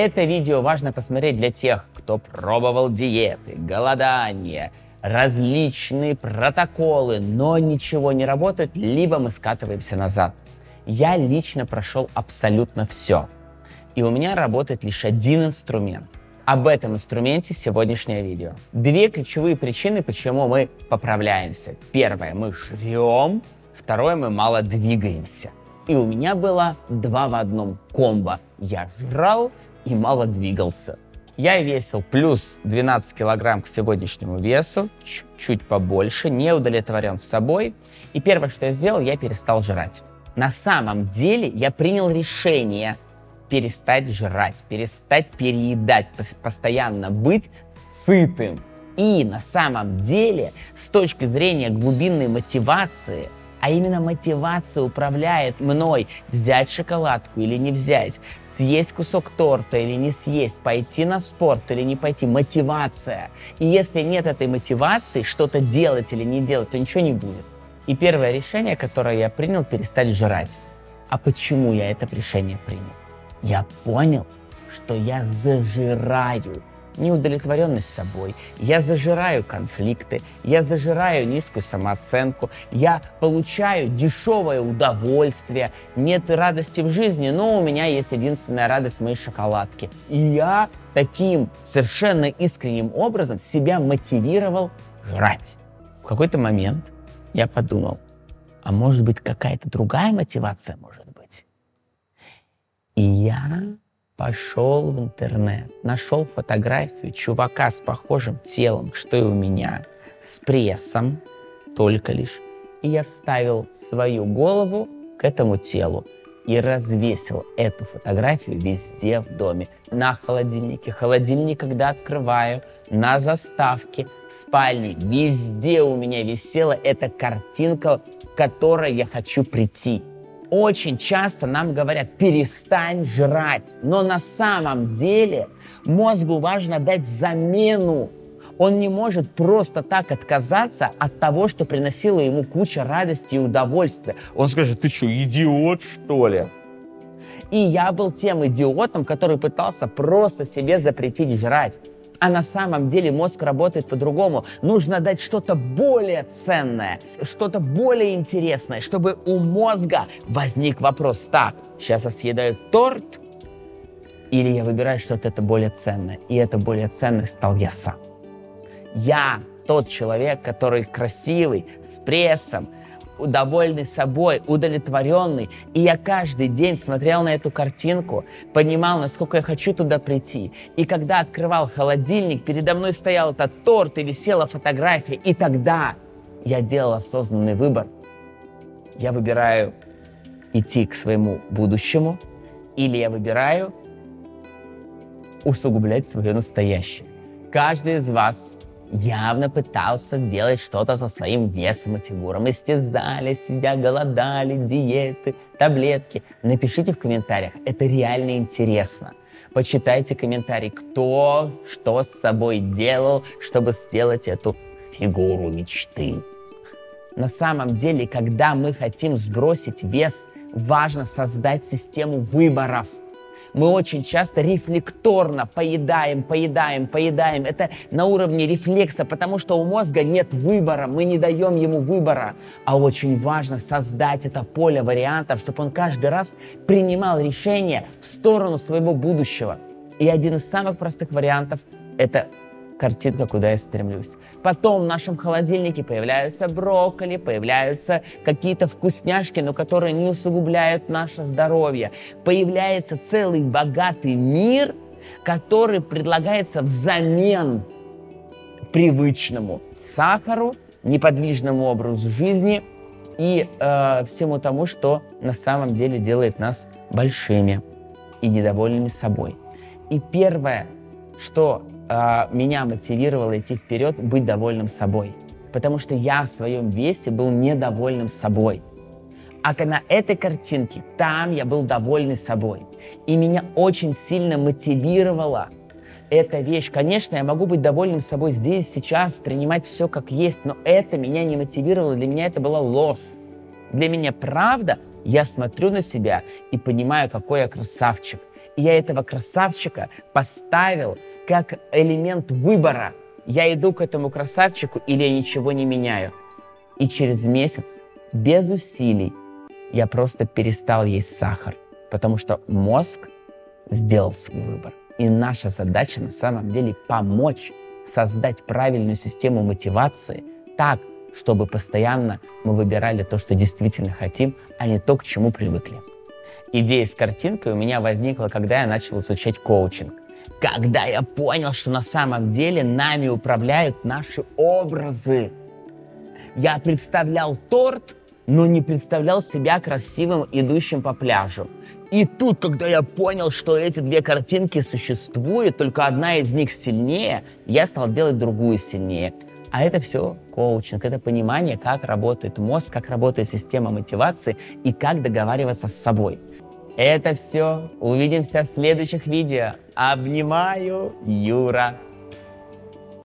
Это видео важно посмотреть для тех, кто пробовал диеты, голодание, различные протоколы, но ничего не работает, либо мы скатываемся назад. Я лично прошел абсолютно все. И у меня работает лишь один инструмент. Об этом инструменте сегодняшнее видео. Две ключевые причины, почему мы поправляемся. Первое, мы жрем. Второе, мы мало двигаемся. И у меня было два в одном комбо. Я жрал и мало двигался. Я весил плюс 12 килограмм к сегодняшнему весу, чуть-чуть побольше, не удовлетворен собой. И первое, что я сделал, я перестал жрать. На самом деле я принял решение перестать жрать, перестать переедать, постоянно быть сытым. И на самом деле, с точки зрения глубинной мотивации, а именно мотивация управляет мной взять шоколадку или не взять, съесть кусок торта или не съесть, пойти на спорт или не пойти. Мотивация. И если нет этой мотивации, что-то делать или не делать, то ничего не будет. И первое решение, которое я принял, перестать жрать. А почему я это решение принял? Я понял, что я зажираю неудовлетворенность собой, я зажираю конфликты, я зажираю низкую самооценку, я получаю дешевое удовольствие, нет радости в жизни, но у меня есть единственная радость моей шоколадки. И я таким совершенно искренним образом себя мотивировал жрать. В какой-то момент я подумал, а может быть какая-то другая мотивация может быть? И я пошел в интернет, нашел фотографию чувака с похожим телом, что и у меня, с прессом только лишь. И я вставил свою голову к этому телу и развесил эту фотографию везде в доме. На холодильнике, холодильник, когда открываю, на заставке, в спальне, везде у меня висела эта картинка, к которой я хочу прийти очень часто нам говорят, перестань жрать. Но на самом деле мозгу важно дать замену. Он не может просто так отказаться от того, что приносило ему куча радости и удовольствия. Он скажет, ты что, идиот что ли? И я был тем идиотом, который пытался просто себе запретить жрать. А на самом деле мозг работает по-другому. Нужно дать что-то более ценное, что-то более интересное, чтобы у мозга возник вопрос, так, сейчас я съедаю торт, или я выбираю что-то это более ценное. И это более ценное стал я сам. Я тот человек, который красивый, с прессом, довольный собой, удовлетворенный. И я каждый день смотрел на эту картинку, понимал, насколько я хочу туда прийти. И когда открывал холодильник, передо мной стоял этот торт и висела фотография. И тогда я делал осознанный выбор. Я выбираю идти к своему будущему, или я выбираю усугублять свое настоящее. Каждый из вас явно пытался делать что-то со своим весом и фигуром. Истязали себя, голодали, диеты, таблетки. Напишите в комментариях, это реально интересно. Почитайте комментарий, кто что с собой делал, чтобы сделать эту фигуру мечты. На самом деле, когда мы хотим сбросить вес, важно создать систему выборов – мы очень часто рефлекторно поедаем, поедаем, поедаем. Это на уровне рефлекса, потому что у мозга нет выбора, мы не даем ему выбора. А очень важно создать это поле вариантов, чтобы он каждый раз принимал решение в сторону своего будущего. И один из самых простых вариантов – это картинка, куда я стремлюсь. Потом в нашем холодильнике появляются брокколи, появляются какие-то вкусняшки, но которые не усугубляют наше здоровье. Появляется целый богатый мир, который предлагается взамен привычному сахару, неподвижному образу жизни и э, всему тому, что на самом деле делает нас большими и недовольными собой. И первое, что э, меня мотивировало идти вперед, быть довольным собой. Потому что я в своем весе был недовольным собой. А на этой картинке, там я был довольный собой. И меня очень сильно мотивировала эта вещь. Конечно, я могу быть довольным собой здесь, сейчас, принимать все как есть, но это меня не мотивировало, для меня это была ложь. Для меня правда я смотрю на себя и понимаю, какой я красавчик. И я этого красавчика поставил как элемент выбора. Я иду к этому красавчику или я ничего не меняю. И через месяц, без усилий, я просто перестал есть сахар, потому что мозг сделал свой выбор. И наша задача на самом деле помочь создать правильную систему мотивации так, чтобы постоянно мы выбирали то, что действительно хотим, а не то, к чему привыкли. Идея с картинкой у меня возникла, когда я начал изучать коучинг. Когда я понял, что на самом деле нами управляют наши образы. Я представлял торт, но не представлял себя красивым, идущим по пляжу. И тут, когда я понял, что эти две картинки существуют, только одна из них сильнее, я стал делать другую сильнее. А это все коучинг, это понимание, как работает мозг, как работает система мотивации и как договариваться с собой. Это все. Увидимся в следующих видео. Обнимаю, Юра.